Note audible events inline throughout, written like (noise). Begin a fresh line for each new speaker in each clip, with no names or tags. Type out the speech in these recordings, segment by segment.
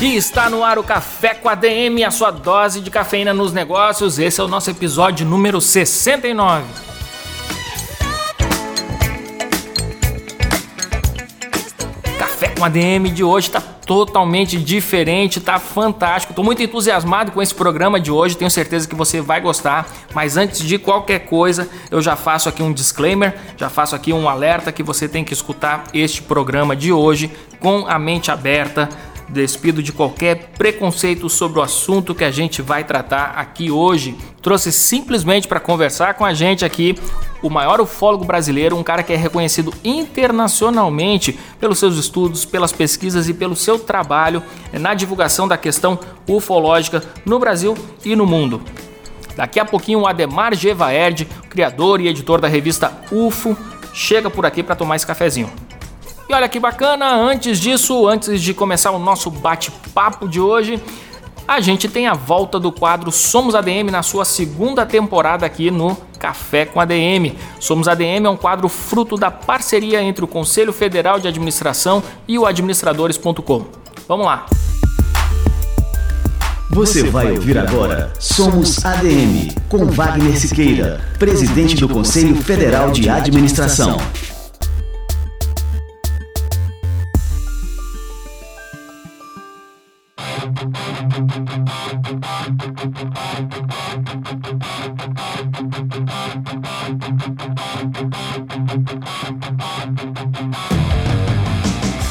E está no ar o Café com a DM, a sua dose de cafeína nos negócios. Esse é o nosso episódio número 69. Café com a DM de hoje está totalmente diferente, tá fantástico. Tô muito entusiasmado com esse programa de hoje, tenho certeza que você vai gostar. Mas antes de qualquer coisa, eu já faço aqui um disclaimer, já faço aqui um alerta que você tem que escutar este programa de hoje com a mente aberta despido de qualquer preconceito sobre o assunto que a gente vai tratar aqui hoje. Trouxe simplesmente para conversar com a gente aqui o maior ufólogo brasileiro, um cara que é reconhecido internacionalmente pelos seus estudos, pelas pesquisas e pelo seu trabalho na divulgação da questão ufológica no Brasil e no mundo. Daqui a pouquinho o Ademar Gevaerd, criador e editor da revista UFO, chega por aqui para tomar esse cafezinho. E olha que bacana, antes disso, antes de começar o nosso bate-papo de hoje, a gente tem a volta do quadro Somos ADM na sua segunda temporada aqui no Café com ADM. Somos ADM é um quadro fruto da parceria entre o Conselho Federal de Administração e o administradores.com. Vamos lá.
Você vai ouvir agora Somos ADM com Wagner Siqueira, presidente do Conselho Federal de Administração.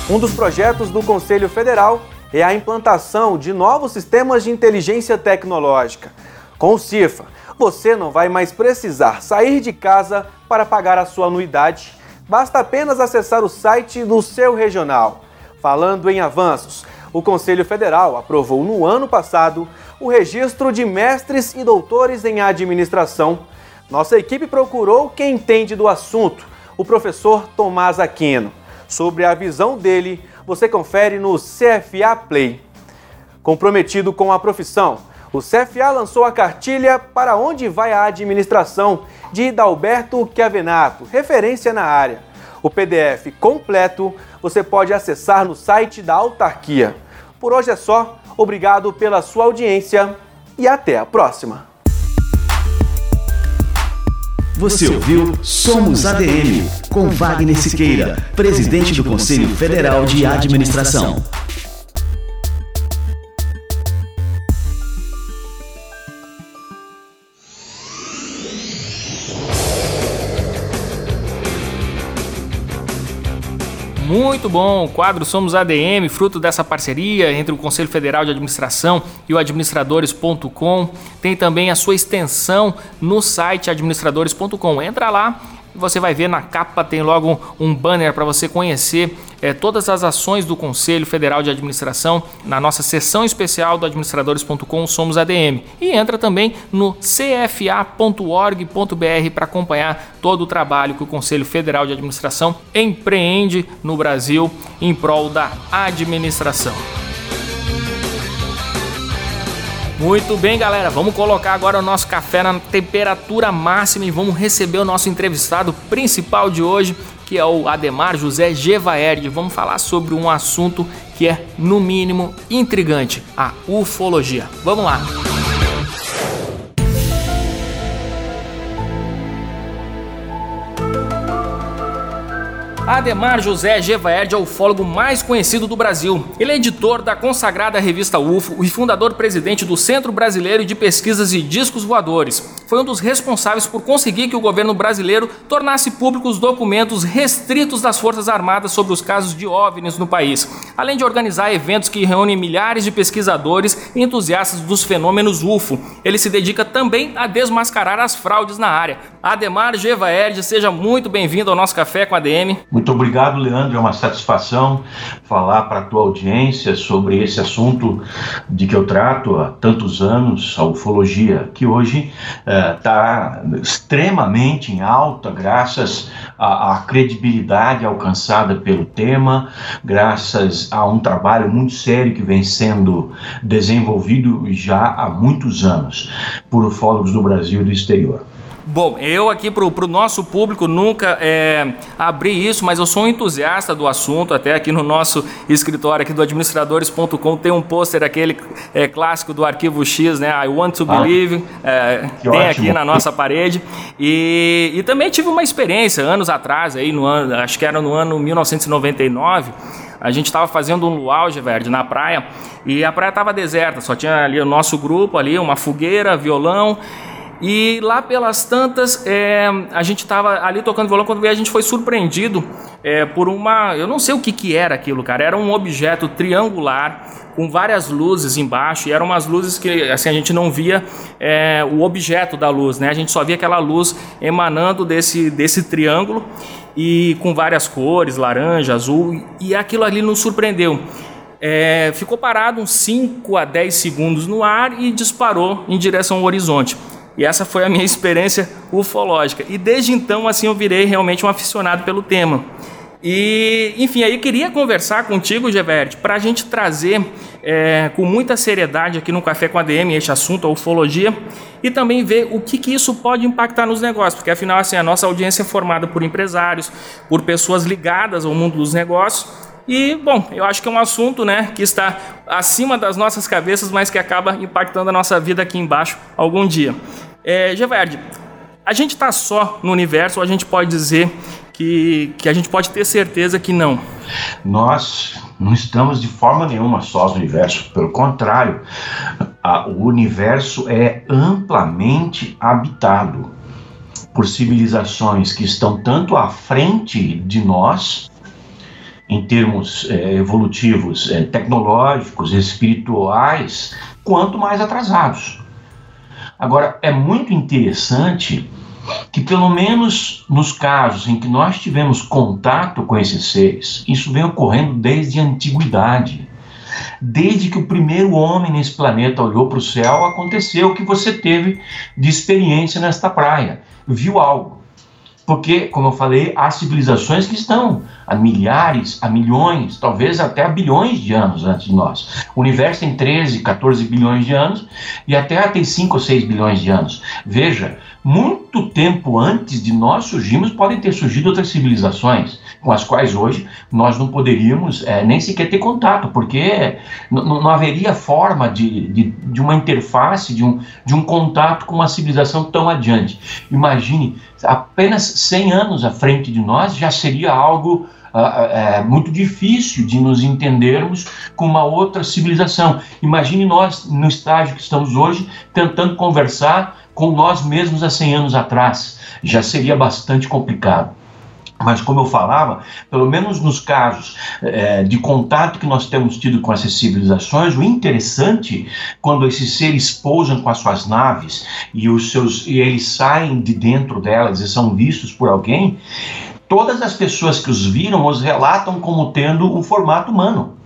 Um dos projetos do Conselho Federal é a implantação de novos sistemas de inteligência tecnológica. Com o CIFA, você não vai mais precisar sair de casa para pagar a sua anuidade. Basta apenas acessar o site do seu regional. Falando em avanços, o Conselho Federal aprovou no ano passado o registro de mestres e doutores em administração. Nossa equipe procurou quem entende do assunto, o professor Tomás Aquino. Sobre a visão dele, você confere no CFA Play. Comprometido com a profissão, o CFA lançou a cartilha Para Onde Vai a Administração, de Dalberto Chiavenato, referência na área. O PDF completo você pode acessar no site da autarquia. Por hoje é só, obrigado pela sua audiência e até a próxima!
Você ouviu Somos ADM, com Wagner Siqueira, presidente do Conselho Federal de Administração.
Muito bom, o quadro Somos ADM, fruto dessa parceria entre o Conselho Federal de Administração e o administradores.com. Tem também a sua extensão no site administradores.com. Entra lá você vai ver na capa tem logo um banner para você conhecer é, todas as ações do Conselho Federal de Administração na nossa seção especial do administradores.com Somos ADM. E entra também no cfa.org.br para acompanhar todo o trabalho que o Conselho Federal de Administração empreende no Brasil em prol da administração. Muito bem, galera. Vamos colocar agora o nosso café na temperatura máxima e vamos receber o nosso entrevistado principal de hoje, que é o Ademar José Gevaerd. Vamos falar sobre um assunto que é, no mínimo, intrigante: a ufologia. Vamos lá. Ademar José Gevaerd é o ufólogo mais conhecido do Brasil. Ele é editor da consagrada revista UFO e fundador presidente do Centro Brasileiro de Pesquisas e Discos Voadores. Foi um dos responsáveis por conseguir que o governo brasileiro tornasse públicos os documentos restritos das Forças Armadas sobre os casos de OVNIs no país, além de organizar eventos que reúnem milhares de pesquisadores e entusiastas dos fenômenos UFO. Ele se dedica também a desmascarar as fraudes na área. Ademar Gevaerd, seja muito bem-vindo ao nosso Café com a DM.
Muito obrigado, Leandro. É uma satisfação falar para a tua audiência sobre esse assunto de que eu trato há tantos anos, a ufologia, que hoje está uh, extremamente em alta, graças à, à credibilidade alcançada pelo tema, graças a um trabalho muito sério que vem sendo desenvolvido já há muitos anos por ufólogos do Brasil e do exterior.
Bom, eu aqui para o nosso público nunca é, abri isso, mas eu sou um entusiasta do assunto. Até aqui no nosso escritório aqui do administradores.com tem um pôster aquele é, clássico do arquivo X, né? I want to ah, believe. É, tem ótimo. aqui na nossa parede. E, e também tive uma experiência anos atrás, aí no ano, acho que era no ano 1999 a gente estava fazendo um luau, verde na praia e a praia estava deserta, só tinha ali o nosso grupo ali, uma fogueira, violão e lá pelas tantas, é, a gente estava ali tocando violão quando a gente foi surpreendido é, por uma. Eu não sei o que, que era aquilo, cara. Era um objeto triangular com várias luzes embaixo e eram umas luzes que assim a gente não via é, o objeto da luz, né? A gente só via aquela luz emanando desse, desse triângulo e com várias cores, laranja, azul, e aquilo ali nos surpreendeu. É, ficou parado uns 5 a 10 segundos no ar e disparou em direção ao horizonte. E essa foi a minha experiência ufológica. E desde então, assim, eu virei realmente um aficionado pelo tema. E, enfim, aí queria conversar contigo, Gevert, para a gente trazer é, com muita seriedade aqui no Café com a DM este assunto, a ufologia, e também ver o que, que isso pode impactar nos negócios, porque afinal, assim, a nossa audiência é formada por empresários, por pessoas ligadas ao mundo dos negócios, e, bom, eu acho que é um assunto né, que está acima das nossas cabeças, mas que acaba impactando a nossa vida aqui embaixo algum dia. É, Geverde, a gente está só no universo ou a gente pode dizer que, que a gente pode ter certeza que não?
Nós não estamos de forma nenhuma só no universo, pelo contrário, a, o universo é amplamente habitado por civilizações que estão tanto à frente de nós em termos é, evolutivos, é, tecnológicos, espirituais, quanto mais atrasados. Agora, é muito interessante que, pelo menos nos casos em que nós tivemos contato com esses seres, isso vem ocorrendo desde a antiguidade. Desde que o primeiro homem nesse planeta olhou para o céu, aconteceu o que você teve de experiência nesta praia. Viu algo. Porque, como eu falei, há civilizações que estão há milhares, há milhões, talvez até há bilhões de anos antes de nós. O universo tem 13, 14 bilhões de anos e a Terra tem 5 ou 6 bilhões de anos. Veja, muito tempo antes de nós surgirmos, podem ter surgido outras civilizações com as quais hoje nós não poderíamos é, nem sequer ter contato, porque não haveria forma de, de, de, uma interface, de um, de um contato com uma civilização tão adiante. Imagine, apenas 100 anos à frente de nós já seria algo é muito difícil de nos entendermos com uma outra civilização. Imagine nós, no estágio que estamos hoje, tentando conversar com nós mesmos há 100 anos atrás. Já seria bastante complicado. Mas, como eu falava, pelo menos nos casos é, de contato que nós temos tido com essas civilizações, o interessante, quando esses seres pousam com as suas naves e, os seus, e eles saem de dentro delas e são vistos por alguém, todas as pessoas que os viram os relatam como tendo um formato humano.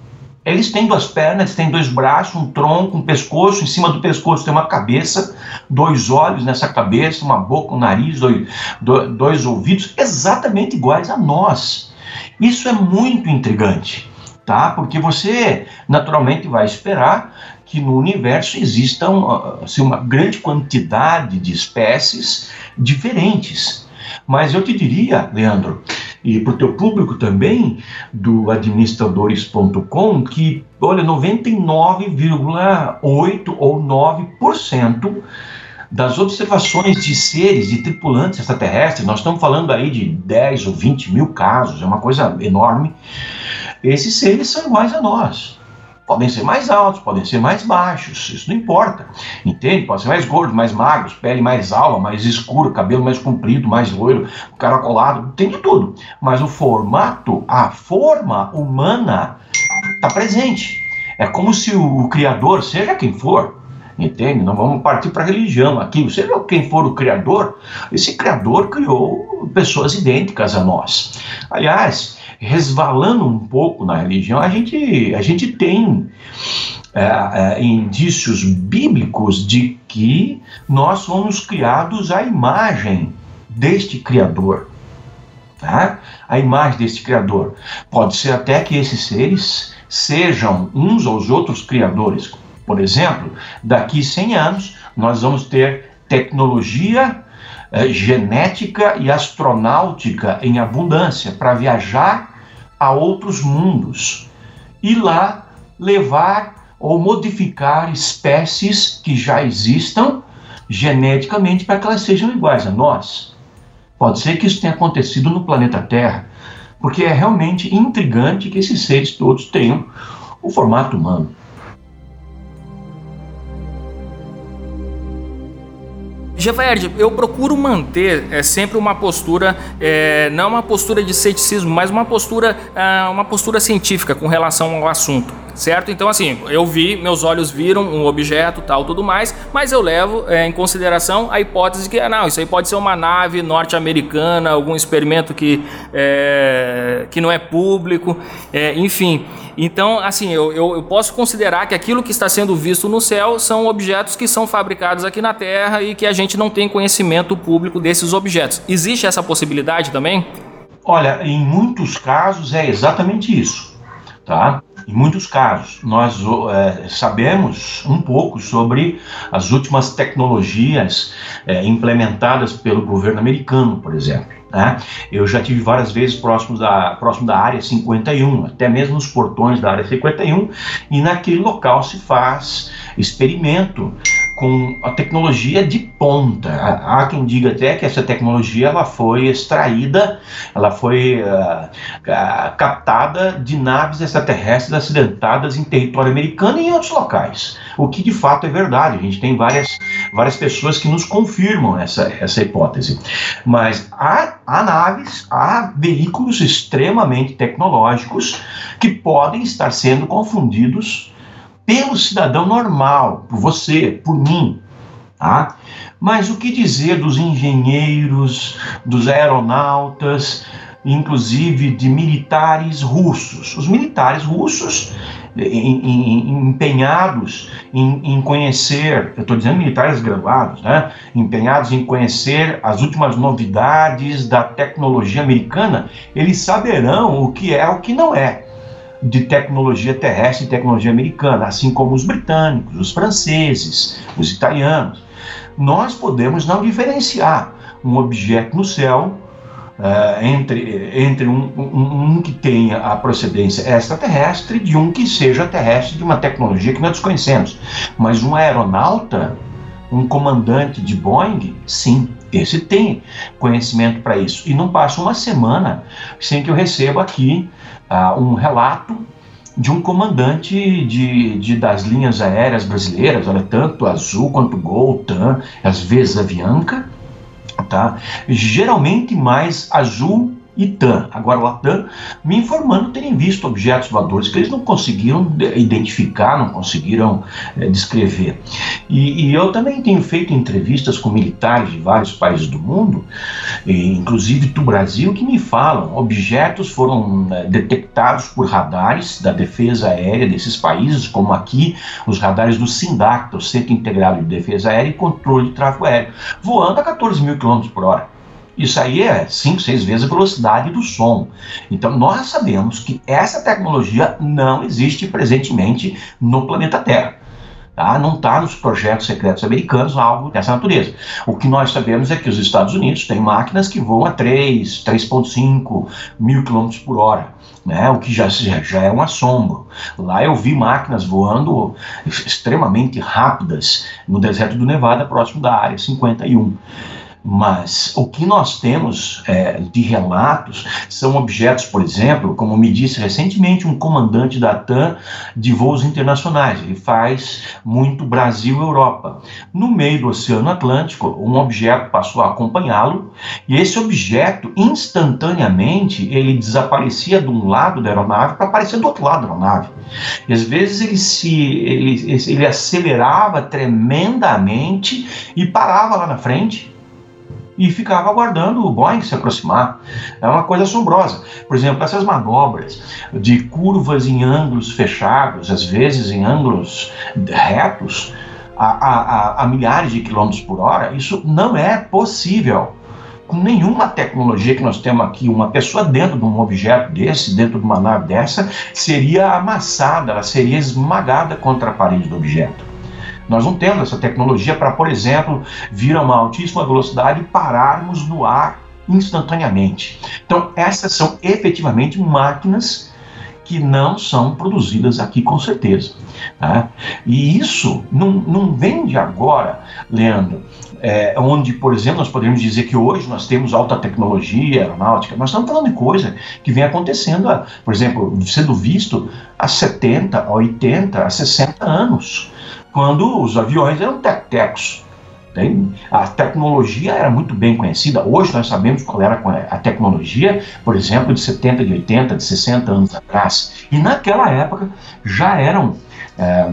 Eles têm duas pernas, têm dois braços, um tronco, um pescoço. Em cima do pescoço tem uma cabeça, dois olhos nessa cabeça, uma boca, um nariz, dois, dois ouvidos, exatamente iguais a nós. Isso é muito intrigante, tá? Porque você naturalmente vai esperar que no universo existam assim, uma grande quantidade de espécies diferentes. Mas eu te diria, Leandro, e para o teu público também, do administradores.com, que, olha, 99,8 ou 9% das observações de seres, de tripulantes extraterrestres, nós estamos falando aí de 10 ou 20 mil casos, é uma coisa enorme, esses seres são iguais a nós. Podem ser mais altos, podem ser mais baixos, isso não importa. Entende? Pode ser mais gordo, mais magro, pele mais alva, mais escura, cabelo mais comprido, mais loiro, caracolado, tem de tudo. Mas o formato, a forma humana está presente. É como se o Criador, seja quem for, entende? Não vamos partir para a religião aqui. Seja quem for o Criador, esse Criador criou pessoas idênticas a nós. Aliás, resvalando um pouco na religião, a gente, a gente tem é, é, indícios bíblicos de que nós fomos criados à imagem deste Criador. Tá? A imagem deste Criador. Pode ser até que esses seres sejam uns aos outros criadores. Por exemplo, daqui 100 anos nós vamos ter tecnologia eh, genética e astronáutica em abundância para viajar a outros mundos e lá levar ou modificar espécies que já existam geneticamente para que elas sejam iguais a nós. Pode ser que isso tenha acontecido no planeta Terra, porque é realmente intrigante que esses seres todos tenham o formato humano.
Gevaerd, eu procuro manter é, sempre uma postura, é, não uma postura de ceticismo, mas uma postura, é, uma postura científica com relação ao assunto certo? Então, assim, eu vi, meus olhos viram um objeto, tal, tudo mais, mas eu levo é, em consideração a hipótese que, ah, não, isso aí pode ser uma nave norte-americana, algum experimento que, é, que não é público, é, enfim. Então, assim, eu, eu, eu, posso considerar que aquilo que está sendo visto no céu são objetos que são fabricados aqui na Terra e que a gente não tem conhecimento público desses objetos. Existe essa possibilidade também?
Olha, em muitos casos é exatamente isso, tá? Em muitos casos, nós é, sabemos um pouco sobre as últimas tecnologias é, implementadas pelo governo americano, por exemplo. Né? Eu já tive várias vezes próximo da, próximo da área 51, até mesmo nos portões da área 51, e naquele local se faz experimento com a tecnologia de ponta. Há quem diga até que essa tecnologia ela foi extraída, ela foi uh, uh, captada de naves extraterrestres acidentadas em território americano e em outros locais. O que de fato é verdade. A gente tem várias, várias pessoas que nos confirmam essa, essa hipótese. Mas há, há naves, há veículos extremamente tecnológicos que podem estar sendo confundidos pelo cidadão normal, por você, por mim. Tá? Mas o que dizer dos engenheiros, dos aeronautas, inclusive de militares russos? Os militares russos em, em, empenhados em, em, conhecer, eu estou dizendo militares graduados, né? empenhados em conhecer as últimas novidades da tecnologia americana, eles saberão o que é o que não é de tecnologia terrestre e tecnologia americana, assim como os britânicos, os franceses, os italianos. Nós podemos não diferenciar um objeto no céu uh, entre, entre um, um, um, que tenha a procedência extraterrestre de um que seja terrestre de uma tecnologia que nós desconhecemos. Mas um aeronauta, um comandante de Boeing, sim, esse tem conhecimento para isso. E não passa uma semana sem que eu receba aqui uh, um relato de um comandante de, de, das linhas aéreas brasileiras, olha, tanto Azul quanto Gol, TAM, às vezes Avianca, tá? geralmente mais Azul ITAM, agora o Latam, me informando terem visto objetos voadores que eles não conseguiram identificar, não conseguiram é, descrever. E, e, eu também tenho feito entrevistas com militares de vários países do mundo, e, inclusive do Brasil, que me falam objetos foram é, detectados por radares da defesa aérea desses países, como aqui os radares do SINDAC, o Centro Integrado de Defesa Aérea e Controle de Tráfego Aéreo, voando a 14 mil km por hora. Isso aí é 5, 6 vezes a velocidade do som. Então nós sabemos que essa tecnologia não existe presentemente no planeta Terra. Tá? Não está nos projetos secretos americanos algo dessa natureza. O que nós sabemos é que os Estados Unidos têm máquinas que voam a 3, 3,5 mil quilômetros por hora. Né, o que já, já é um assombro. Lá eu vi máquinas voando extremamente rápidas no deserto do Nevada, próximo da área 51. Mas o que nós temos é, de relatos são objetos, por exemplo, como me disse recentemente um comandante da TAM de voos internacionais, ele faz muito Brasil-Europa. No meio do Oceano Atlântico, um objeto passou a acompanhá-lo e esse objeto, instantaneamente, ele desaparecia de um lado da aeronave para aparecer do outro lado da aeronave. E às vezes ele se ele, ele acelerava tremendamente e parava lá na frente e ficava aguardando o Boeing se aproximar. É uma coisa assombrosa. Por exemplo, essas manobras de curvas em ângulos fechados, às vezes em ângulos retos, a, a, a milhares de quilômetros por hora, isso não é possível com nenhuma tecnologia que nós temos aqui, uma pessoa dentro de um objeto desse, dentro de uma nave dessa, seria amassada, ela seria esmagada contra a parede do objeto. Nós não temos essa tecnologia para, por exemplo, vir a uma altíssima velocidade e pararmos no ar instantaneamente. Então, essas são efetivamente máquinas que não são produzidas aqui com certeza. Tá? E isso não, não vem de agora, Leandro, é, onde, por exemplo, nós podemos dizer que hoje nós temos alta tecnologia aeronáutica, nós estamos falando de coisa que vem acontecendo, por exemplo, sendo visto há 70, há 80, há 60 anos quando os aviões eram tec-tecos. A tecnologia era muito bem conhecida. Hoje nós sabemos qual era a tecnologia, por exemplo, de 70, de 80, de 60 anos atrás. E naquela época já eram é,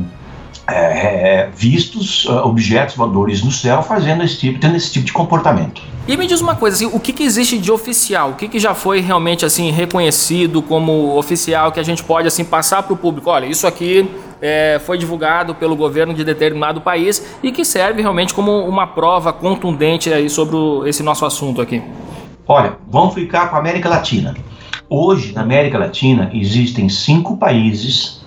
é, vistos uh, objetos voadores no céu fazendo esse tipo, tendo esse tipo de comportamento.
E me diz uma coisa, assim, o que, que existe de oficial? O que, que já foi realmente assim reconhecido como oficial que a gente pode assim passar para o público? Olha, isso aqui é, foi divulgado pelo governo de determinado país e que serve realmente como uma prova contundente aí sobre o, esse nosso assunto aqui.
Olha, vamos ficar com a América Latina. Hoje, na América Latina, existem cinco países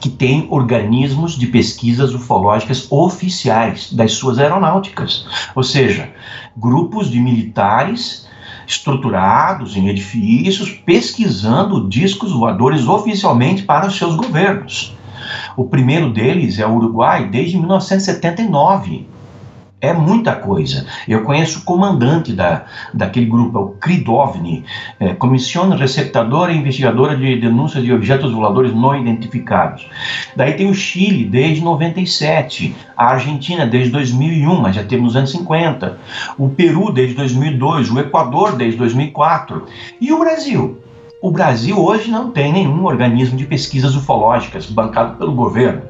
que têm organismos de pesquisas ufológicas oficiais das suas aeronáuticas, ou seja, grupos de militares estruturados em edifícios pesquisando discos voadores oficialmente para os seus governos. O primeiro deles é o Uruguai desde 1979 é muita coisa. Eu conheço o comandante da, daquele grupo, é o CRIDOVNI, é, Comissão Receptadora e Investigadora de Denúncias de Objetos Voladores Não Identificados. Daí tem o Chile, desde 97, a Argentina, desde 2001, mas já temos nos anos 50, o Peru, desde 2002, o Equador, desde 2004, e o Brasil. O Brasil hoje não tem nenhum organismo de pesquisas ufológicas bancado pelo governo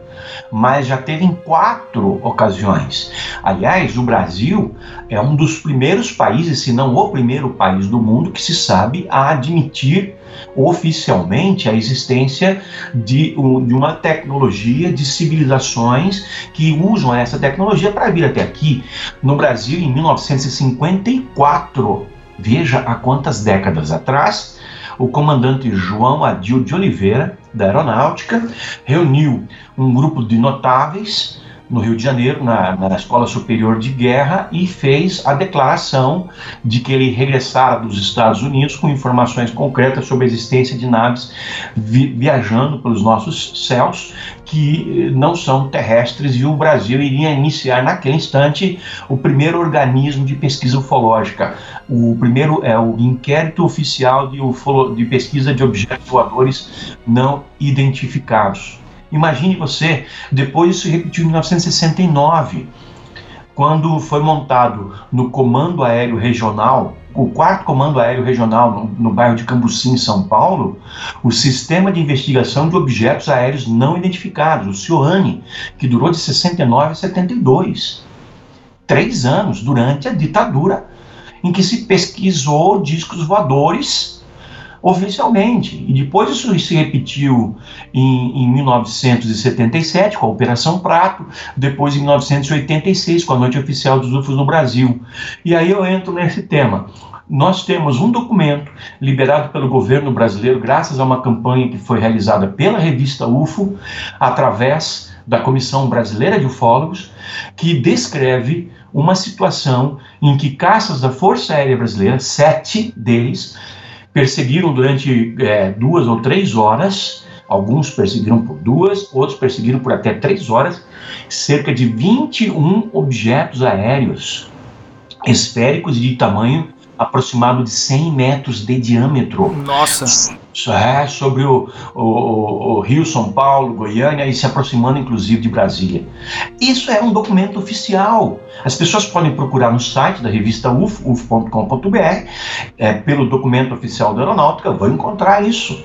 mas já teve em quatro ocasiões. Aliás, o Brasil é um dos primeiros países, se não o primeiro país do mundo, que se sabe a admitir oficialmente a existência de, de uma tecnologia de civilizações que usam essa tecnologia para vir até aqui. No Brasil, em 1954, veja há quantas décadas atrás, o comandante João Adil de Oliveira, da Aeronáutica, reuniu um grupo de notáveis no Rio de Janeiro, na, na, Escola Superior de Guerra, e fez a declaração de que ele regressara dos Estados Unidos com informações concretas sobre a existência de naves vi viajando pelos nossos céus que não são terrestres e o Brasil iria iniciar naquele instante o primeiro organismo de pesquisa ufológica. O primeiro é o inquérito oficial de, ufolo de pesquisa de objetos voadores não identificados. Imagine você, depois isso repetiu em 1969, quando foi montado no Comando Aéreo Regional, o quarto Comando Aéreo Regional no, no bairro de Cambuci, em São Paulo, o Sistema de Investigação de Objetos Aéreos Não Identificados, o CIOANI, que durou de 69 a 72. Três anos durante a ditadura, em que se pesquisou discos voadores oficialmente. E depois isso se repetiu em, em 1977 com a Operação Prato, depois em 1986 com a Noite Oficial dos UFOs no Brasil. E aí eu entro nesse tema. Nós temos um documento liberado pelo governo brasileiro, graças a uma campanha que foi realizada pela revista UFO, através da Comissão Brasileira de Ufólogos, que descreve uma situação em que caças da Força Aérea Brasileira, sete deles, perseguiram durante é, duas ou três horas, alguns perseguiram por duas, outros perseguiram por até três horas, cerca de 21 objetos aéreos esféricos de tamanho aproximado de 100 metros de diâmetro.
Nossa!
É, sobre o, o, o, Rio, São Paulo, Goiânia e se aproximando inclusive de Brasília. Isso é um documento oficial. As pessoas podem procurar no site da revista UF, uf.com.br, é, pelo documento oficial da aeronáutica, vão encontrar isso.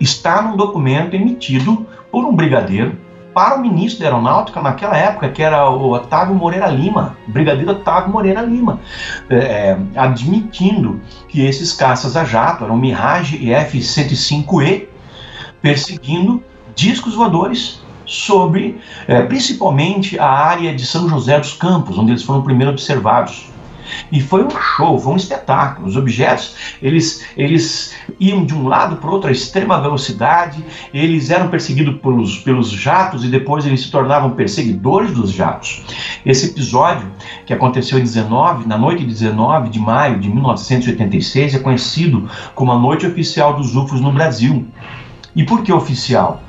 Está num documento emitido por um brigadeiro para o ministro da Aeronáutica naquela época, que era o Otávio Moreira Lima, brigadeiro Otávio Moreira Lima, é, é, admitindo que esses caças a jato eram Mirage e F-105E, perseguindo discos voadores sobre, é, principalmente, a área de São José dos Campos, onde eles foram primeiro observados. E foi um show, foi um espetáculo. Os objetos, eles, eles iam de um lado para o outro a extrema velocidade, eles eram perseguidos pelos, pelos jatos e depois eles se tornavam perseguidores dos jatos. Esse episódio, que aconteceu em 19, na noite de 19 de maio de 1986, é conhecido como a noite oficial dos UFOs no Brasil. E por que oficial?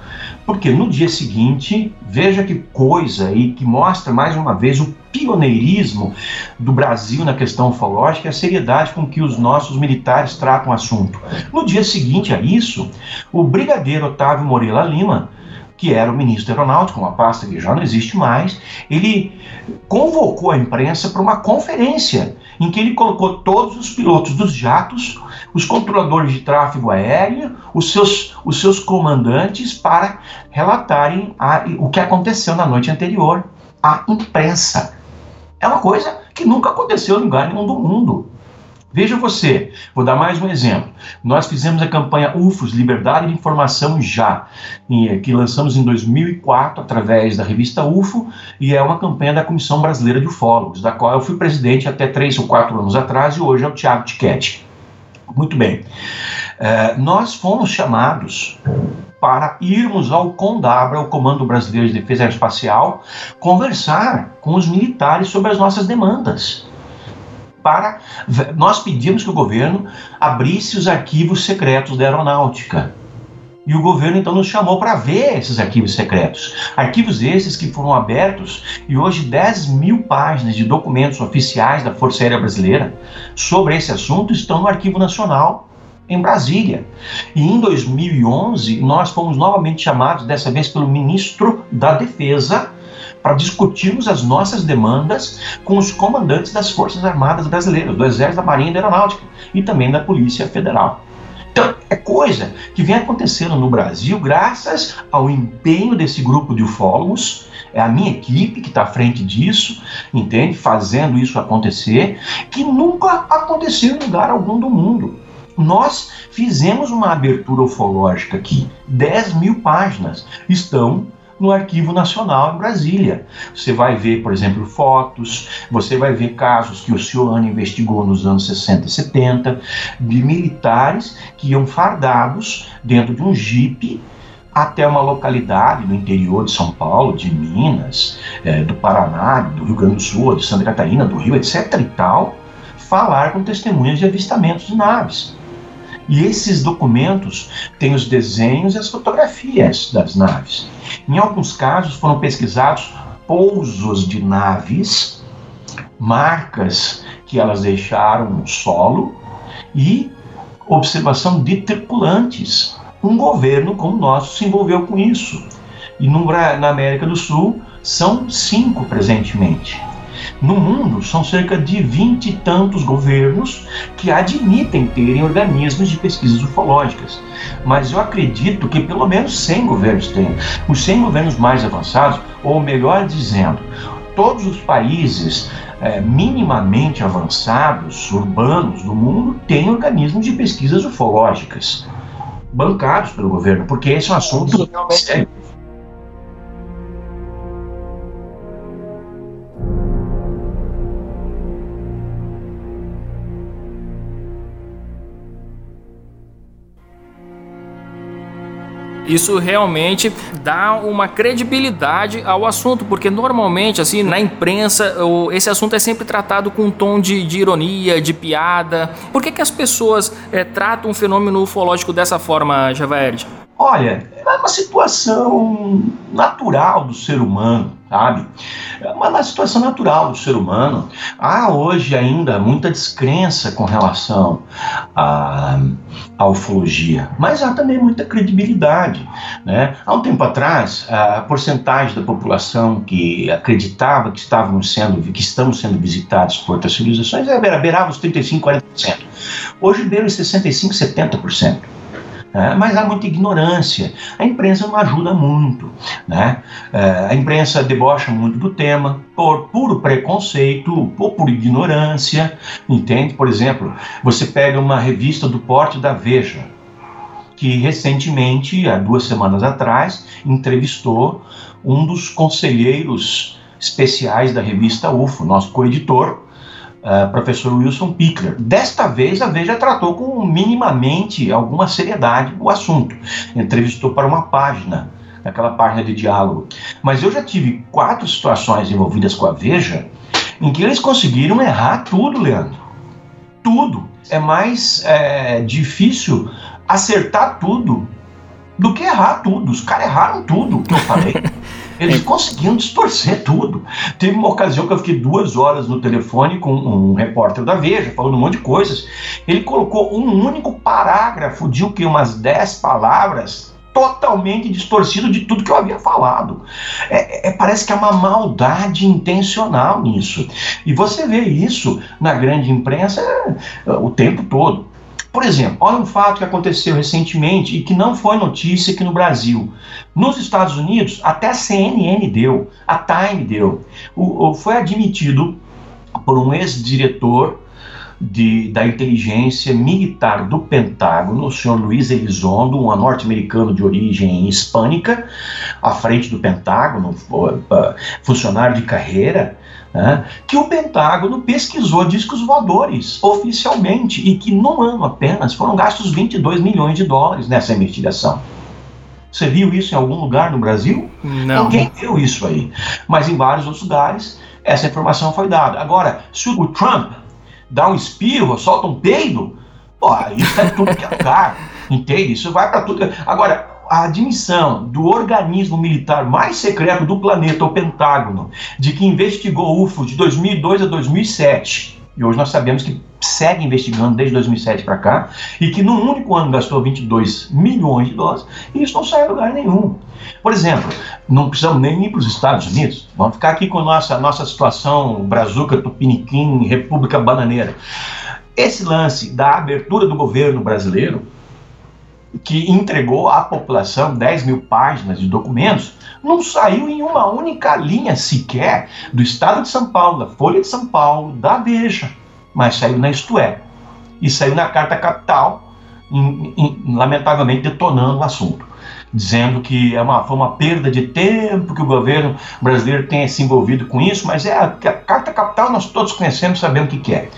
Porque no dia seguinte, veja que coisa e que mostra mais uma vez o pioneirismo do Brasil na questão ufológica e a seriedade com que os nossos militares tratam o assunto. No dia seguinte a isso, o brigadeiro Otávio Moreira Lima que era o ministro da Aeronáutica, uma pasta que já não existe mais, ele convocou a imprensa para uma conferência em que ele colocou todos os pilotos dos jatos, os controladores de tráfego aéreo, os seus, os seus comandantes para relatarem a, o que aconteceu na noite anterior à imprensa. É uma coisa que nunca aconteceu em lugar nenhum do mundo. Veja você, vou dar mais um exemplo. Nós fizemos a campanha UFOS, Liberdade de Informação Já, que lançamos em 2004 através da revista UFO, e é uma campanha da Comissão Brasileira de Ufólogos, da qual eu fui presidente até três ou quatro anos atrás, e hoje é o Tiago Tiquete. Muito bem. É, nós fomos chamados para irmos ao CONDABRA, o Comando Brasileiro de Defesa Aeroespacial, conversar com os militares sobre as nossas demandas para. Nós pedimos que o governo abrisse os arquivos secretos da aeronáutica. E o governo então nos chamou para ver esses arquivos secretos. Arquivos esses que foram abertos e hoje 10 mil páginas de documentos oficiais da Força Aérea Brasileira sobre esse assunto estão no Arquivo Nacional em Brasília. E em 2011 nós fomos novamente chamados, dessa vez pelo ministro da Defesa, para discutirmos as nossas demandas com os comandantes das Forças Armadas Brasileiras, do Exército, da Marinha e da Aeronáutica, e também da Polícia Federal. Então, é coisa que vem acontecendo no Brasil graças ao empenho desse grupo de ufólogos, é a minha equipe que está à frente disso, entende? Fazendo isso acontecer, que nunca aconteceu em lugar algum do mundo. Nós fizemos uma abertura ufológica aqui, 10 mil páginas, estão no Arquivo Nacional em Brasília. Você vai ver, por exemplo, fotos, você vai ver casos que o Cioane investigou nos anos 60 e 70, de militares que iam fardados dentro de um jipe até uma localidade no interior de São Paulo, de Minas, é, do Paraná, do Rio Grande do Sul, de Santa Catarina, do Rio, etc. e tal, falar com testemunhas de avistamentos de naves. E esses documentos têm os desenhos e as fotografias das naves. Em alguns casos foram pesquisados pousos de naves, marcas que elas deixaram no solo e observação de tripulantes. Um governo como o nosso se envolveu com isso. E no, na América do Sul são cinco presentemente. No mundo, são cerca de vinte e tantos governos que admitem terem organismos de pesquisas ufológicas. Mas eu acredito que pelo menos 100 governos têm. Os 100 governos mais avançados, ou melhor dizendo, todos os países é, minimamente avançados, urbanos do mundo, têm organismos de pesquisas ufológicas bancados pelo governo, porque esse é um assunto sério.
Isso realmente dá uma credibilidade ao assunto, porque normalmente, assim, na imprensa, esse assunto é sempre tratado com um tom de, de ironia, de piada. Por que, que as pessoas é, tratam o fenômeno ufológico dessa forma, Javaerd?
Olha, é uma situação natural do ser humano, sabe? É uma situação natural do ser humano. Há hoje ainda muita descrença com relação à, à ufologia, mas há também muita credibilidade. Né? Há um tempo atrás, a porcentagem da população que acreditava que, estávamos sendo, que estamos sendo visitados por outras civilizações era beirava os 35, 40%. Hoje beira os 65, 70%. É, mas há muita ignorância. A imprensa não ajuda muito. Né? É, a imprensa debocha muito do tema por puro preconceito ou por ignorância, entende? Por exemplo, você pega uma revista do porte da Veja, que recentemente, há duas semanas atrás, entrevistou um dos conselheiros especiais da revista UFO, nosso coeditor, uh, professor Wilson Pickler. Desta vez, a Veja tratou com minimamente alguma seriedade o assunto. Entrevistou para uma página, aquela página de diálogo. Mas eu já tive quatro situações envolvidas com a Veja em que eles conseguiram errar tudo, Leandro. Tudo. É mais é, difícil acertar tudo do que errar tudo. Os caras erraram tudo que eu falei. (laughs) Eles conseguiam distorcer tudo. Teve uma ocasião que eu fiquei duas horas no telefone com um repórter da Veja, falando um monte de coisas. Ele colocou um único parágrafo de o que? Umas dez palavras totalmente distorcido de tudo que eu havia falado. É, é, parece que há uma maldade intencional nisso. E você vê isso na grande imprensa é, o tempo todo. Por exemplo, olha um fato que aconteceu recentemente e que não foi notícia aqui no Brasil. Nos Estados Unidos, até a CNN deu, a Time deu. O, o foi admitido por um ex-diretor de, da inteligência militar do Pentágono, o senhor Luiz Elizondo, um norte-americano de origem hispânica, à frente do Pentágono, funcionário de carreira, né, que o Pentágono pesquisou discos voadores oficialmente e que num ano apenas foram gastos 22 milhões de dólares nessa investigação. Você viu isso em algum lugar no Brasil?
Não.
Ninguém viu isso aí. Mas em vários outros lugares essa informação foi dada. Agora, se o Trump dá um espirro, solta um peido, pô, isso é tudo que é lugar. Entende? Isso vai para tudo. Agora, a admissão do organismo militar mais secreto do planeta, o Pentágono, de que investigou UFOs de 2002 a 2007, e hoje nós sabemos que segue investigando desde 2007 para cá, e que num único ano gastou 22 milhões de dólares, e isso não sai em lugar nenhum. Por exemplo, não precisamos nem ir para os Estados Unidos, vamos ficar aqui com a nossa, nossa situação Brazuca, Tupiniquim, República Bananeira. Esse lance da abertura do governo brasileiro que entregou à população 10 mil páginas de documentos, não saiu em uma única linha sequer do Estado de São Paulo, da Folha de São Paulo, da Veja, mas saiu na Isto É. E saiu na Carta Capital, in, in, lamentavelmente detonando o assunto dizendo que é uma, foi uma perda de tempo que o governo brasileiro tenha se envolvido com isso, mas é a, a Carta Capital nós todos conhecemos, sabemos o que, que é.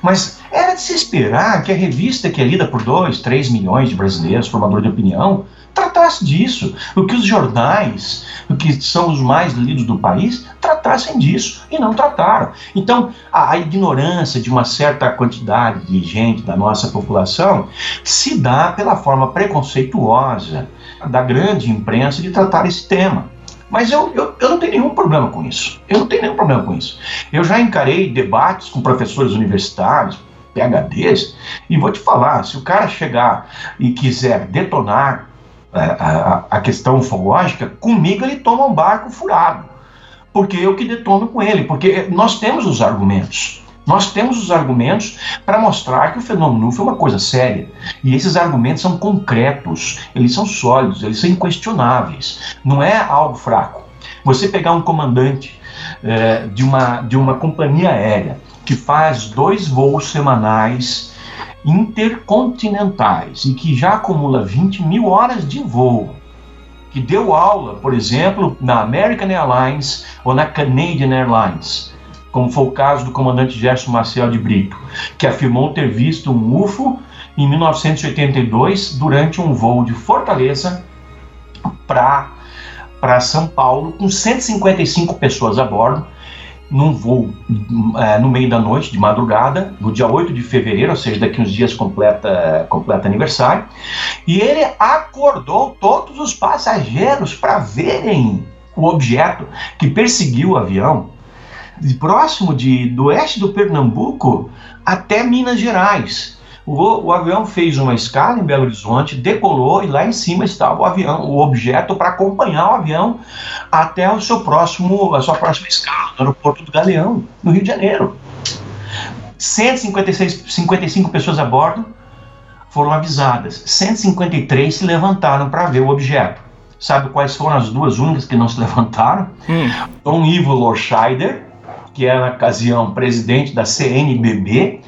Mas era de se esperar que a revista que é lida por 2, 3 milhões de brasileiros, formadores de opinião, tratasse disso, o que os jornais, o que são os mais lidos do país, tratassem disso e não trataram. Então, a, a, ignorância de uma certa quantidade de gente da nossa população se dá pela forma preconceituosa da grande imprensa de tratar esse tema. Mas eu, eu, eu não tenho nenhum problema com isso. Eu não tenho nenhum problema com isso. Eu já encarei debates com professores universitários, PHDs, e vou te falar: se o cara chegar e quiser detonar a, é, a, a questão ufológica, comigo ele toma um barco furado. Porque eu que detono com ele, porque nós temos os argumentos. Nós temos os argumentos para mostrar que o fenômeno UFO é uma coisa séria. E esses argumentos são concretos, eles são sólidos, eles são inquestionáveis. Não é algo fraco. Você pegar um comandante é, de, uma, de uma companhia aérea que faz dois voos semanais intercontinentais e que já acumula 20 mil horas de voo, que deu aula, por exemplo, na American Airlines ou na Canadian Airlines, como foi o caso do comandante Gerson Marcel de Brito, que afirmou ter visto um UFO em 1982 durante um voo de Fortaleza para São Paulo, com 155 pessoas a bordo, num voo é, no meio da noite, de madrugada, no dia 8 de fevereiro, ou seja, daqui uns dias completa, completa aniversário, e ele acordou todos os passageiros para verem o objeto que perseguiu o avião próximo de, do oeste do Pernambuco até Minas Gerais. O, o, avião fez uma escala em Belo Horizonte, decolou e lá em cima estava o avião, o objeto para acompanhar o avião até o seu próximo, a sua próxima escala, no aeroporto do Galeão, no Rio de Janeiro. 156, 55 pessoas a bordo foram avisadas, 153 se levantaram para ver o objeto. Sabe quais foram as duas únicas que não se (laughs) levantaram? Hum. Tom Ivo Lorscheider, que era na ocasião presidente da CNBB,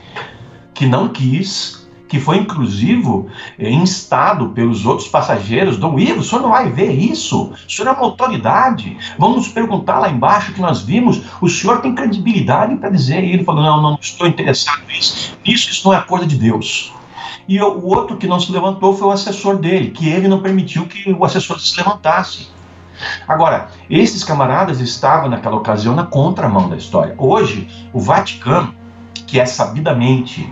que não quis, que foi inclusive eh, instado pelos outros passageiros, Dom Ivo, o senhor não vai ver isso, o senhor é uma autoridade, vamos perguntar lá embaixo que nós vimos, o senhor tem credibilidade para dizer, e ele falou, não, não estou interessado nisso, nisso isso não é coisa de Deus. E o outro que não se levantou foi o assessor dele, que ele não permitiu que o assessor se levantasse. Agora, esses camaradas estavam naquela ocasião na contramão da história. Hoje, o Vaticano que é sabidamente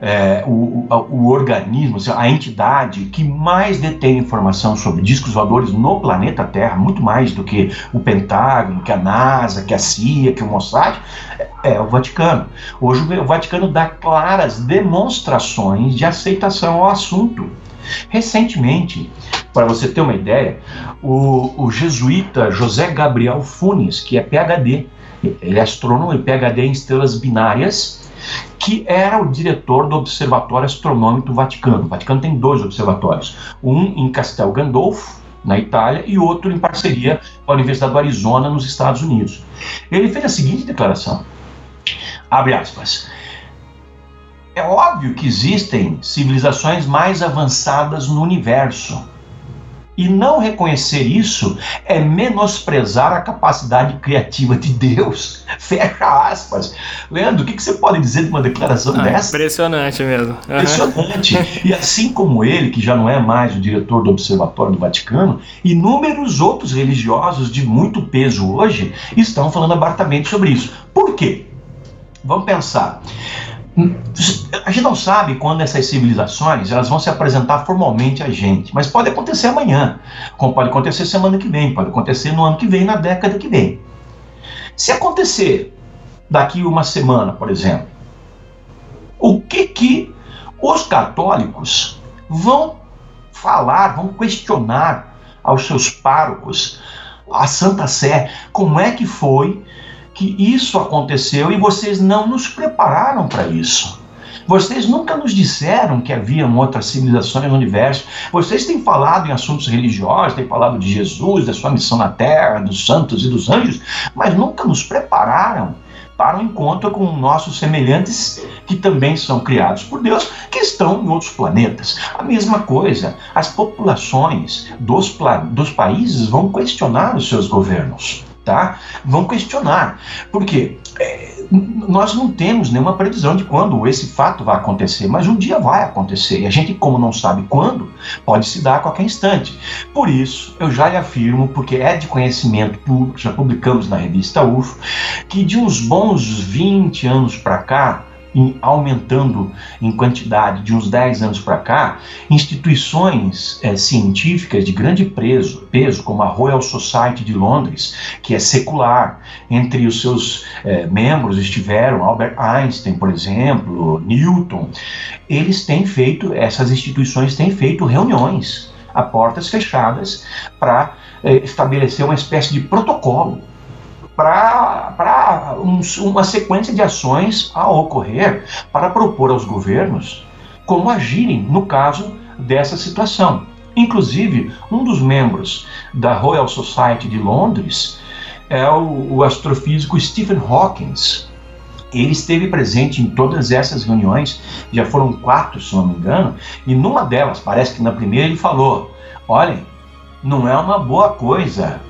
é, o, o, o, organismo, a entidade que mais detém informação sobre discos voadores no planeta Terra, muito mais do que o Pentágono, que a NASA, que a CIA, que o Mossad, é, é o Vaticano. Hoje o Vaticano dá claras demonstrações de aceitação ao assunto. Recentemente, para você ter uma ideia, o, o jesuíta José Gabriel Funes, que é PhD, ele é astrônomo e PhD em estrelas binárias, que era o diretor do Observatório Astronômico do Vaticano. O Vaticano tem dois observatórios, um em Castel Gandolfo, na Itália, e outro em parceria com a Universidade do Arizona, nos Estados Unidos. Ele fez a seguinte declaração: abre aspas. É óbvio que existem civilizações mais avançadas no universo e não reconhecer isso é menosprezar a capacidade criativa de Deus. (laughs) Fecha aspas. Leandro, o que, você pode dizer de uma declaração ah, dessa?
Impressionante mesmo. Uhum.
Impressionante. e assim como ele, que já não é mais o diretor do Observatório do Vaticano, inúmeros outros religiosos de muito peso hoje estão falando abertamente sobre isso. Por quê? Vamos pensar. A gente não sabe quando essas civilizações elas vão se apresentar formalmente a gente, mas pode acontecer amanhã, como pode acontecer semana que vem, pode acontecer no ano que vem, na década que vem. Se acontecer daqui uma semana, por exemplo, o que que os católicos vão falar, vão questionar aos seus párocos, à Santa Sé, como é que foi que isso aconteceu e vocês não nos prepararam para isso. Vocês nunca nos disseram que haviam outras civilizações no universo. Vocês têm falado em assuntos religiosos, têm falado de Jesus, da sua missão na Terra, dos santos e dos anjos, mas nunca nos prepararam para o um encontro com nossos semelhantes que também são criados por Deus, que estão em outros planetas. A mesma coisa, as populações dos, dos países vão questionar os seus governos tá? Vão questionar. Por quê? É, nós não temos nenhuma previsão de quando esse fato vai acontecer, mas um dia vai acontecer. E a gente, como não sabe quando, pode se dar a qualquer instante. Por isso, eu já lhe afirmo, porque é de conhecimento público, já publicamos na revista UFO, que de uns bons 20 anos para cá, em, aumentando em quantidade de uns 10 anos para cá, instituições é, científicas de grande peso, peso, como a Royal Society de Londres, que é secular, entre os seus é, membros estiveram Albert Einstein, por exemplo, Newton, eles têm feito, essas instituições têm feito reuniões a portas fechadas para é, estabelecer uma espécie de protocolo para um, uma sequência de ações a ocorrer para propor aos governos como agirem no caso dessa situação. Inclusive, um dos membros da Royal Society de Londres é o, o astrofísico Stephen Hawking. Ele esteve presente em todas essas reuniões, já foram quatro, se não me engano, e numa delas, parece que na primeira, ele falou: olhem, não é uma boa coisa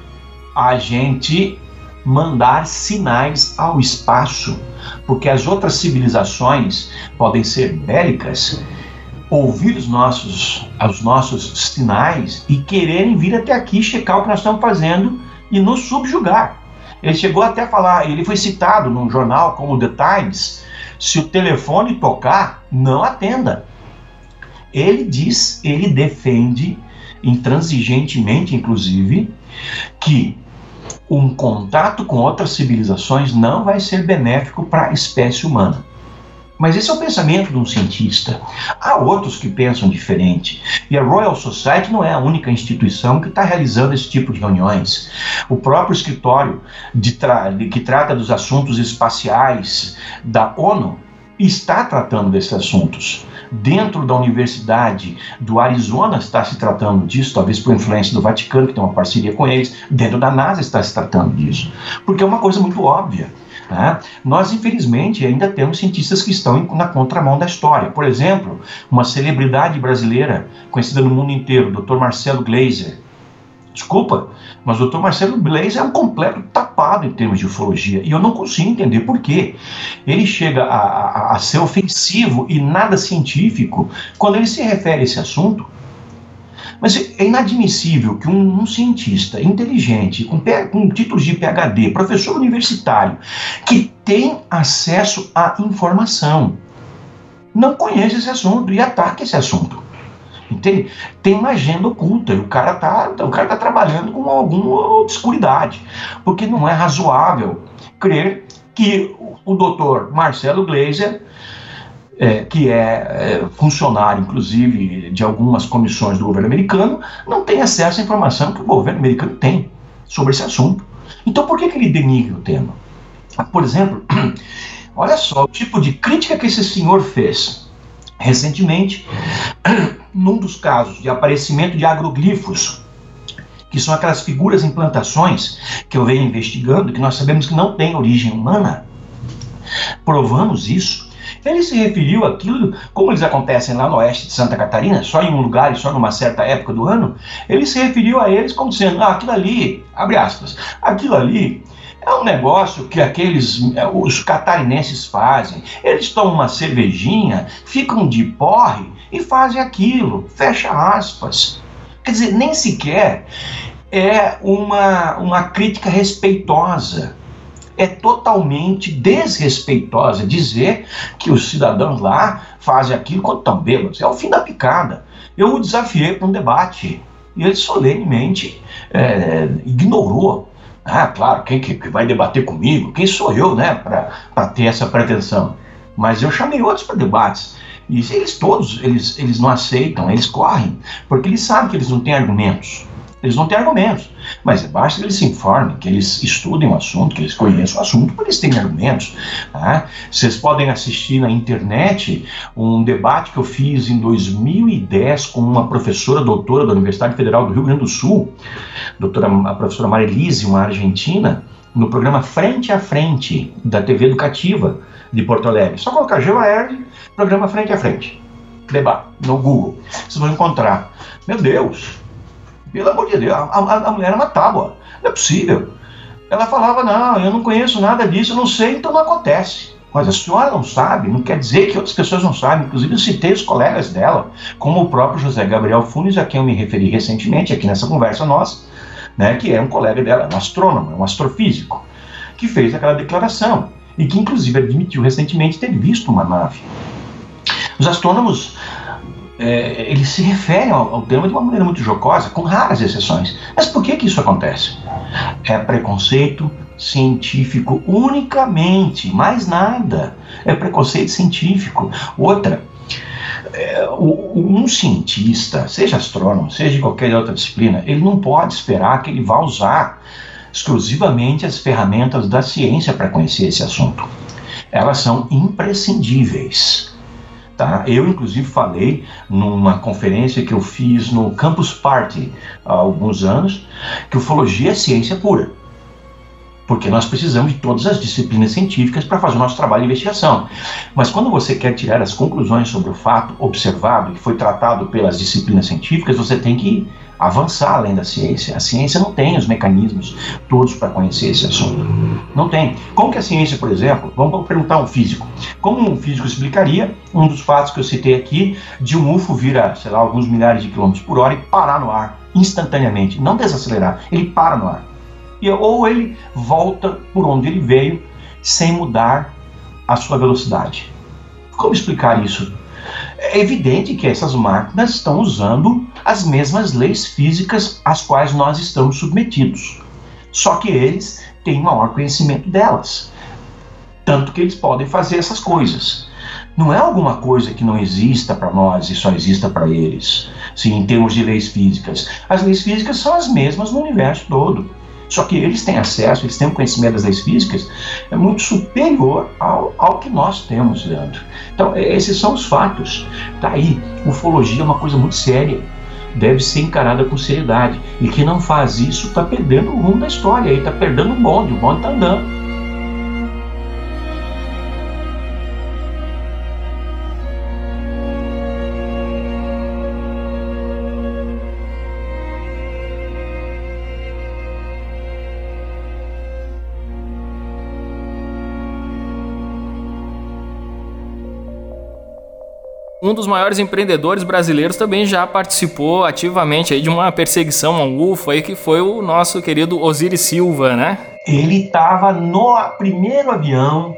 a gente mandar sinais ao espaço, porque as outras civilizações podem ser bélicas, ouvir os nossos, os nossos sinais e quererem vir até aqui checar o que nós estamos fazendo e nos subjugar. Ele chegou até a falar, ele foi citado num jornal como The Times, se o telefone tocar, não atenda. Ele diz, ele defende, intransigentemente inclusive, que um contato com outras civilizações não vai ser benéfico para a espécie humana. Mas esse é o pensamento de um cientista. Há outros que pensam diferente. E a Royal Society não é a única instituição que está realizando esse tipo de reuniões. O próprio escritório tra que trata dos assuntos espaciais da ONU está tratando desses assuntos. Dentro da Universidade do Arizona está se tratando disso, talvez por influência do Vaticano, que tem uma parceria com eles. Dentro da NASA está se tratando disso. Porque é uma coisa muito óbvia. Né? Nós, infelizmente, ainda temos cientistas que estão na contramão da história. Por exemplo, uma celebridade brasileira conhecida no mundo inteiro, o Dr. Marcelo Gleiser. Desculpa, mas o Dr. Marcelo Gleiser é um completo tapado em termos de ufologia e eu não consigo entender por quê. Ele chega a, a, a ser ofensivo e nada científico quando ele se refere a esse assunto mas é inadmissível que um, um cientista inteligente, com, com títulos de PhD, professor universitário, que tem acesso à informação, não conheça esse assunto e ataque esse assunto. Entende? Tem uma agenda oculta e o cara está o cara tá trabalhando com alguma obscuridade, porque não é razoável crer que o doutor Marcelo Gleiser é, que é, é, funcionário, inclusive, de algumas comissões do governo americano, não tem acesso à informação que o governo americano tem sobre esse assunto. Então, por que, que ele denigra o tema? Por exemplo, (clears throat) olha só o tipo de crítica que esse senhor fez. Recentemente, num dos casos de aparecimento de agroglifos, que são aquelas figuras em plantações que eu venho investigando, que nós sabemos que não têm origem humana, provamos isso ele se referiu àquilo, como eles acontecem lá no oeste de Santa Catarina, só em um lugar e só numa certa época do ano, ele se referiu a eles como dizendo, ah, aquilo ali, abre aspas, aquilo ali é um negócio que aqueles, é, os catarinenses fazem. Eles tomam uma cervejinha, ficam de porre e fazem aquilo, fecha aspas. Quer dizer, nem sequer é uma, uma crítica respeitosa é totalmente desrespeitosa dizer que os cidadãos lá fazem aquilo quando estão bêbados. É o fim da picada. Eu o desafiei para um debate e ele solenemente é, ignorou. Ah, claro, quem que, vai debater comigo? Quem sou eu, né, para ter essa pretensão? Mas eu chamei outros para debates. E eles todos, eles, eles não aceitam, eles correm, porque eles sabem que eles não têm argumentos. Eles não têm argumentos. Mas basta que eles se informem, que eles estudem o assunto, que eles conheçam o assunto, porque eles têm argumentos. Tá? Vocês podem assistir na internet um debate que eu fiz em 2010 com uma professora doutora da Universidade Federal do Rio Grande do Sul, doutora, a professora Marilise, uma argentina, no programa Frente a Frente, da TV Educativa de Porto Alegre. Só colocar GeoAerd, programa Frente a Frente. Debate, no Google. Vocês vão encontrar. Meu Deus, pelo amor de Deus, a, a, a mulher era uma tábua. Não é possível. Ela falava: Não, eu não conheço nada disso, eu não sei, então não acontece. Mas a senhora não sabe, não quer dizer que outras pessoas não sabem. Inclusive, eu citei os colegas dela, como o próprio José Gabriel Funes, a quem eu me referi recentemente aqui nessa conversa nossa, né, que é um colega dela, um astrônomo, um astrofísico, que fez aquela declaração e que, inclusive, admitiu recentemente ter visto uma nave. Os astrônomos é, ele se refere ao, ao, tema de uma maneira muito jocosa, com raras exceções. Mas por que, que isso acontece? É preconceito científico unicamente, mais nada. É preconceito científico. Outra, é, um cientista, seja astrônomo, seja de qualquer outra disciplina, ele não pode esperar que ele vá usar exclusivamente as ferramentas da ciência para conhecer esse assunto. Elas são imprescindíveis. Tá? Eu, inclusive, falei numa conferência que eu fiz no Campus Party há alguns anos que ufologia é ciência pura. Porque nós precisamos de todas as disciplinas científicas para fazer o nosso trabalho de investigação. Mas quando você quer tirar as conclusões sobre o fato observado que foi tratado pelas disciplinas científicas, você tem que avançar além da ciência. A ciência não tem os mecanismos todos para conhecer esse assunto. Não tem. Como que a ciência, por exemplo, vamos perguntar a um físico, como um físico explicaria um dos fatos que eu citei aqui de um UFO vir a, sei lá, alguns milhares de quilômetros por hora e parar no ar instantaneamente, não desacelerar, ele para no ar. e, ou ele volta por onde ele veio sem mudar a sua velocidade. Como explicar isso? É evidente que essas máquinas estão usando as mesmas leis físicas às quais nós estamos submetidos. Só que eles têm maior conhecimento delas. Tanto que eles podem fazer essas coisas. Não é alguma coisa que não exista para nós e só exista para eles, sim, em termos de leis físicas. As leis físicas são as mesmas no universo todo. Só que eles têm acesso, eles têm um conhecimento das leis físicas é muito superior ao, ao que nós temos, Leandro. Então, esses são os fatos. Tá aí, ufologia é uma coisa muito séria. Deve ser encarada com seriedade. E quem não faz isso está perdendo o rumo da história, está perdendo o bonde, o bonde está andando.
Um dos maiores empreendedores brasileiros também já participou ativamente aí de uma perseguição um UFO aí, que foi o nosso querido Osiris Silva, né?
Ele estava no primeiro avião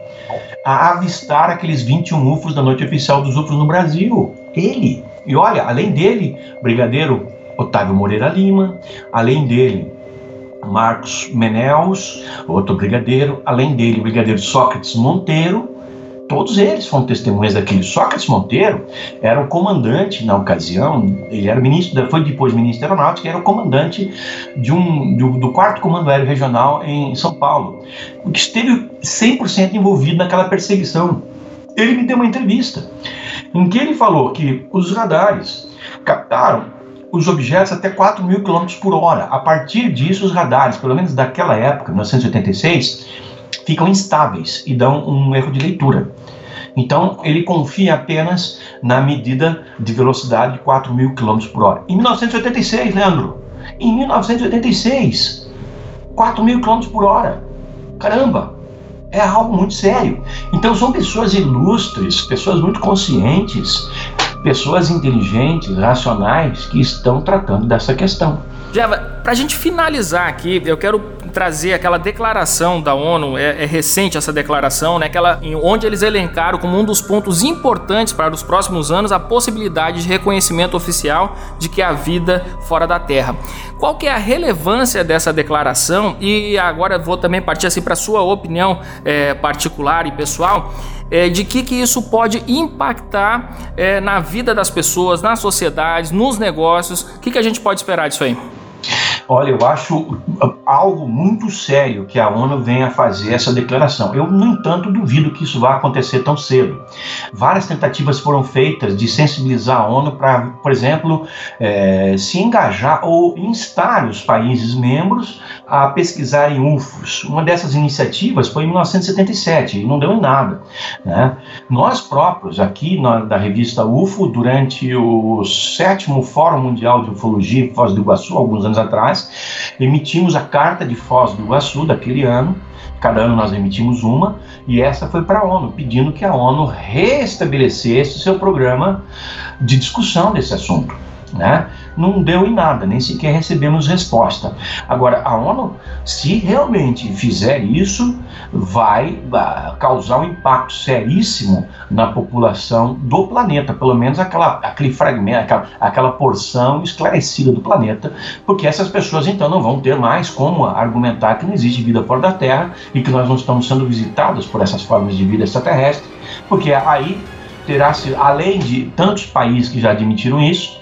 a avistar aqueles 21 UFOs da noite oficial dos UFOs no Brasil. Ele. E olha, além dele, Brigadeiro Otávio Moreira Lima, além dele, Marcos Menels, outro brigadeiro, além dele, o brigadeiro Sócrates Monteiro, todos eles foram testemunhas daquilo. Sócrates Monteiro era o comandante na ocasião, ele era ministro, foi depois ministro da Aeronáutica, era o comandante de um, do, do quarto comando aéreo regional em São Paulo, que esteve 100% envolvido naquela perseguição. Ele me deu uma entrevista em que ele falou que os radares captaram os objetos até 4 mil km por hora. A partir disso, os radares, pelo menos daquela época, 1986, ficam instáveis e dão um erro de leitura. Então, ele confia apenas na medida de velocidade de 4 mil km por hora. Em 1986, Leandro, em 1986, 4 mil km por hora. Caramba, é algo muito sério. Então, são pessoas ilustres, pessoas muito conscientes, pessoas inteligentes, racionais, que estão tratando dessa questão.
Java, para a gente finalizar aqui, eu quero trazer aquela declaração da ONU, é, é, recente essa declaração, né, aquela, onde eles elencaram como um dos pontos importantes para os próximos anos a possibilidade de reconhecimento oficial de que há vida fora da Terra. Qual que é a relevância dessa declaração? E agora vou também partir assim para sua opinião é, particular e pessoal. É, de que, que isso pode impactar é, na vida das pessoas, nas sociedades, nos negócios. O que, que a gente pode esperar disso aí?
Olha, eu acho algo muito sério que a ONU venha fazer essa declaração. Eu, no entanto, duvido que isso vá acontecer tão cedo. Várias tentativas foram feitas de sensibilizar a ONU para, por exemplo, é, se engajar ou instar os países membros a pesquisarem UFOs. Uma dessas iniciativas foi em 1977 e não deu em nada. Né? Nós próprios, aqui na, da revista UFO, durante o sétimo Fórum Mundial de Ufologia, Foz do Iguaçu, alguns anos atrás, emitimos a Carta de Foz do Iguaçu daquele ano. Cada ano nós emitimos uma, e essa foi para a ONU, pedindo que a ONU restabelecesse seu programa de discussão desse assunto. Né? não deu em nada, nem sequer recebemos resposta. Agora, a ONU, se realmente fizer isso, vai causar um impacto seríssimo na população do planeta, pelo menos aquela, aquele fragmento, aquela, aquela porção esclarecida do planeta, porque essas pessoas então não vão ter mais como argumentar que não existe vida fora da Terra e que nós não estamos sendo visitados por essas formas de vida extraterrestre, porque aí terá, além de tantos países que já admitiram isso,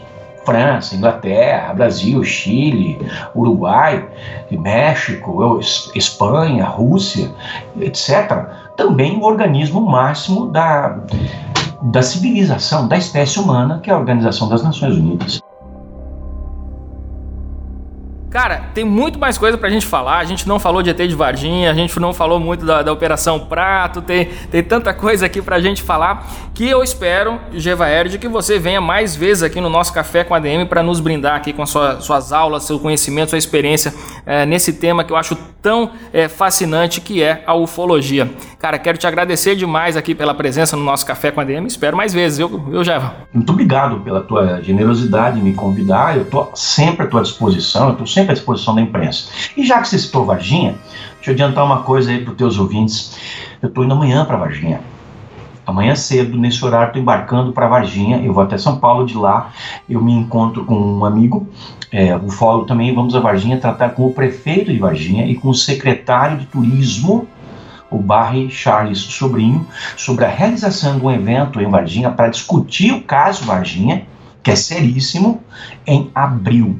França, Inglaterra, Brasil, Chile, Uruguai, México, Espanha, Rússia, etc., também o organismo máximo da, da civilização, da espécie humana, que é a Organização das Nações Unidas.
Cara, tem muito mais coisa pra gente falar. A gente não falou de ET de Varginha, a gente não falou muito da, da Operação Prato, tem, tem tanta coisa aqui pra gente falar que eu espero, Geva Erd, que você venha mais vezes aqui no nosso Café com a DM para nos brindar aqui com sua, suas aulas, seu conhecimento, sua experiência é, nesse tema que eu acho tão é, fascinante que é a ufologia. Cara, quero te agradecer demais aqui pela presença no nosso Café com a DM. Espero mais vezes, viu, viu Geva?
Muito obrigado pela tua generosidade em me convidar. Eu tô sempre à tua disposição, eu tô sempre sempre à disposição da imprensa. E já que você citou Varginha, deixa eu adiantar uma coisa aí para os teus ouvintes. Eu estou indo amanhã para Varginha. Amanhã cedo, nesse horário, estou embarcando para Varginha. Eu vou até São Paulo. De lá, eu me encontro com um amigo, é, o Fólogo também. Vamos a Varginha tratar com o prefeito de Varginha e com o secretário de turismo, o Barry Charles Sobrinho, sobre a realização de um evento em Varginha para discutir o caso Varginha, que é seríssimo, em abril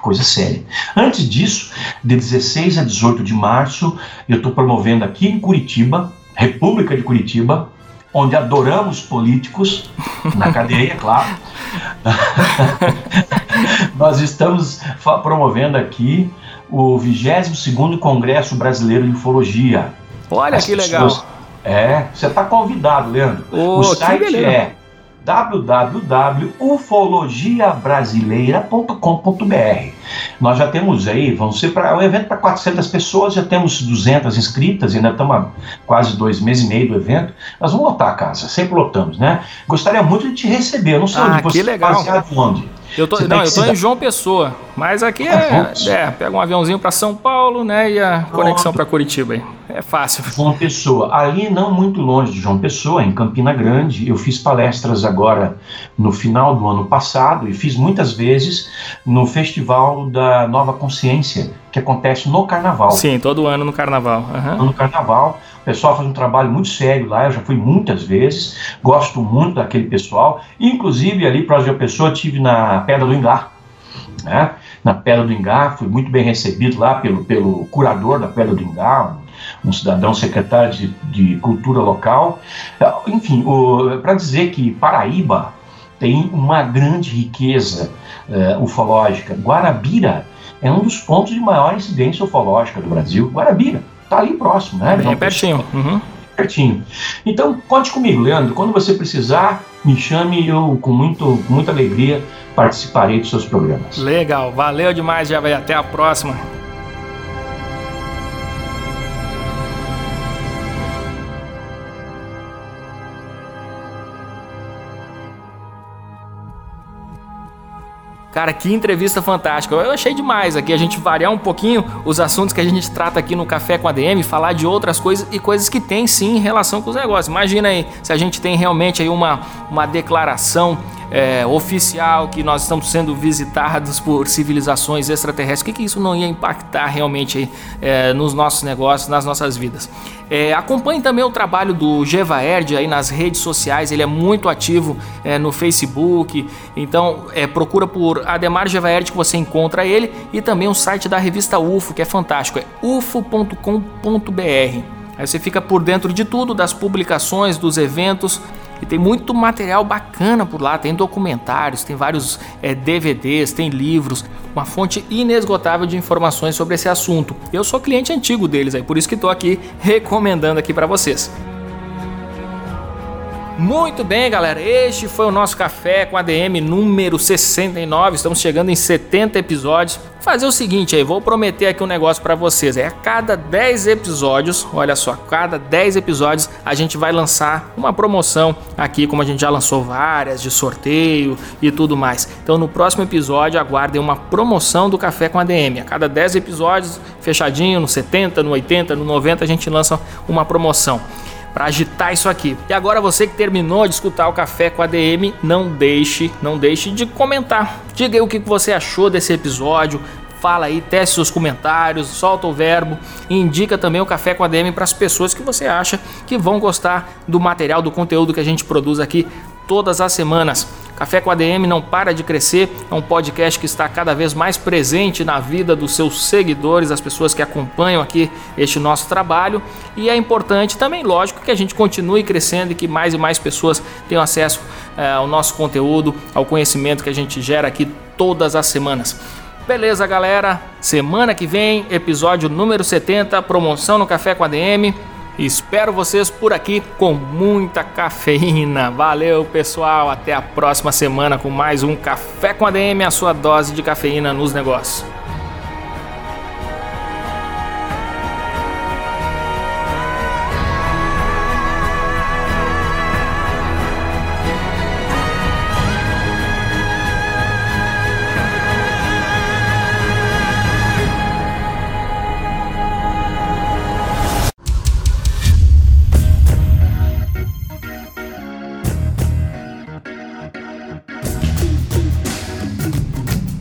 coisa séria. Antes disso, de 16 a 18 de março, eu estou promovendo aqui em Curitiba, República de Curitiba, onde adoramos políticos, na cadeia, (laughs) claro. (laughs) Nós estamos promovendo aqui o 22º Congresso Brasileiro de Ufologia.
Olha As que pessoas... legal.
É, você está convidado, Leandro.
Oh,
o site é www.ufologiabrasileira.com.br. Nós já temos aí, vamos ser para um evento para 400 pessoas, já temos 200 inscritas, ainda estamos há quase dois meses e meio do evento. Nós vamos lotar a casa, sempre lotamos, né? Gostaria muito de te receber, eu não sei
ah,
onde você
legal.
onde.
Eu tô, não, eu tô em João Pessoa, mas aqui é, é pega um aviãozinho para São Paulo, né, e a conexão para Curitiba aí. É fácil.
João Pessoa, ali não muito longe de João Pessoa, em Campina Grande, eu fiz palestras agora no final do ano passado e fiz muitas vezes no Festival da Nova Consciência, que acontece no Carnaval.
Sim, todo ano no Carnaval.
Uhum. No Carnaval. Pessoal faz um trabalho muito sério lá, eu já fui muitas vezes, gosto muito daquele pessoal. Inclusive, ali próximo de Pessoa, tive na Pedra do Engar. Né? Na Pedra do Engar, fui muito bem recebido lá pelo, pelo curador da Pedra do Engar, um, cidadão secretário de, de cultura local. Enfim, para dizer que Paraíba tem uma grande riqueza uh, ufológica. Guarabira é um dos pontos de maior incidência ufológica do Brasil. Guarabira Tá ali próximo, né?
Bem pertinho. Uhum.
Pertinho. Então, conte comigo, Leandro. Quando você precisar, me chame e eu, com, muito, com muita alegria, participarei dos seus programas.
Legal. Valeu demais, já vai. Até a próxima. Cara, que entrevista fantástica. Eu achei demais aqui a gente variar um pouquinho os assuntos que a gente trata aqui no Café com a DM, falar de outras coisas e coisas que tem sim em relação com os negócios. Imagina aí se a gente tem realmente aí uma, uma declaração é, oficial que nós estamos sendo visitados por civilizações extraterrestres, o que, que isso não ia impactar realmente é, nos nossos negócios, nas nossas vidas? É, acompanhe também o trabalho do Gevaerd aí nas redes sociais, ele é muito ativo é, no Facebook, então é, procura por Ademar Gevaerd que você encontra ele e também o site da revista UFO, que é fantástico, é ufo.com.br. Aí você fica por dentro de tudo, das publicações, dos eventos e tem muito material bacana por lá. Tem documentários, tem vários é, DVDs, tem livros, uma fonte inesgotável de informações sobre esse assunto. Eu sou cliente antigo deles, aí por isso que estou aqui (laughs) recomendando aqui para vocês. Muito bem, galera. Este foi o nosso café com ADM número 69. Estamos chegando em 70 episódios. Vou fazer o seguinte aí, vou prometer aqui um negócio para vocês. É a cada 10 episódios, olha só, cada 10 episódios a gente vai lançar uma promoção aqui, como a gente já lançou várias de sorteio e tudo mais. Então no próximo episódio aguardem uma promoção do café com ADM. A cada 10 episódios, fechadinho, no 70, no 80, no 90 a gente lança uma promoção para agitar isso aqui. E agora você que terminou de escutar o Café com a DM, não deixe, não deixe de comentar. Diga aí o que você achou desse episódio. Fala aí, teste seus comentários, solta o verbo e indica também o Café com a DM para as pessoas que você acha que vão gostar do material, do conteúdo que a gente produz aqui todas as semanas. Café com ADM não para de crescer, é um podcast que está cada vez mais presente na vida dos seus seguidores, das pessoas que acompanham aqui este nosso trabalho. E é importante também, lógico, que a gente continue crescendo e que mais e mais pessoas tenham acesso é, ao nosso conteúdo, ao conhecimento que a gente gera aqui todas as semanas. Beleza, galera? Semana que vem, episódio número 70, promoção no Café com ADM. Espero vocês por aqui com muita cafeína. Valeu, pessoal. Até a próxima semana com mais um Café com a DM, a sua dose de cafeína nos negócios.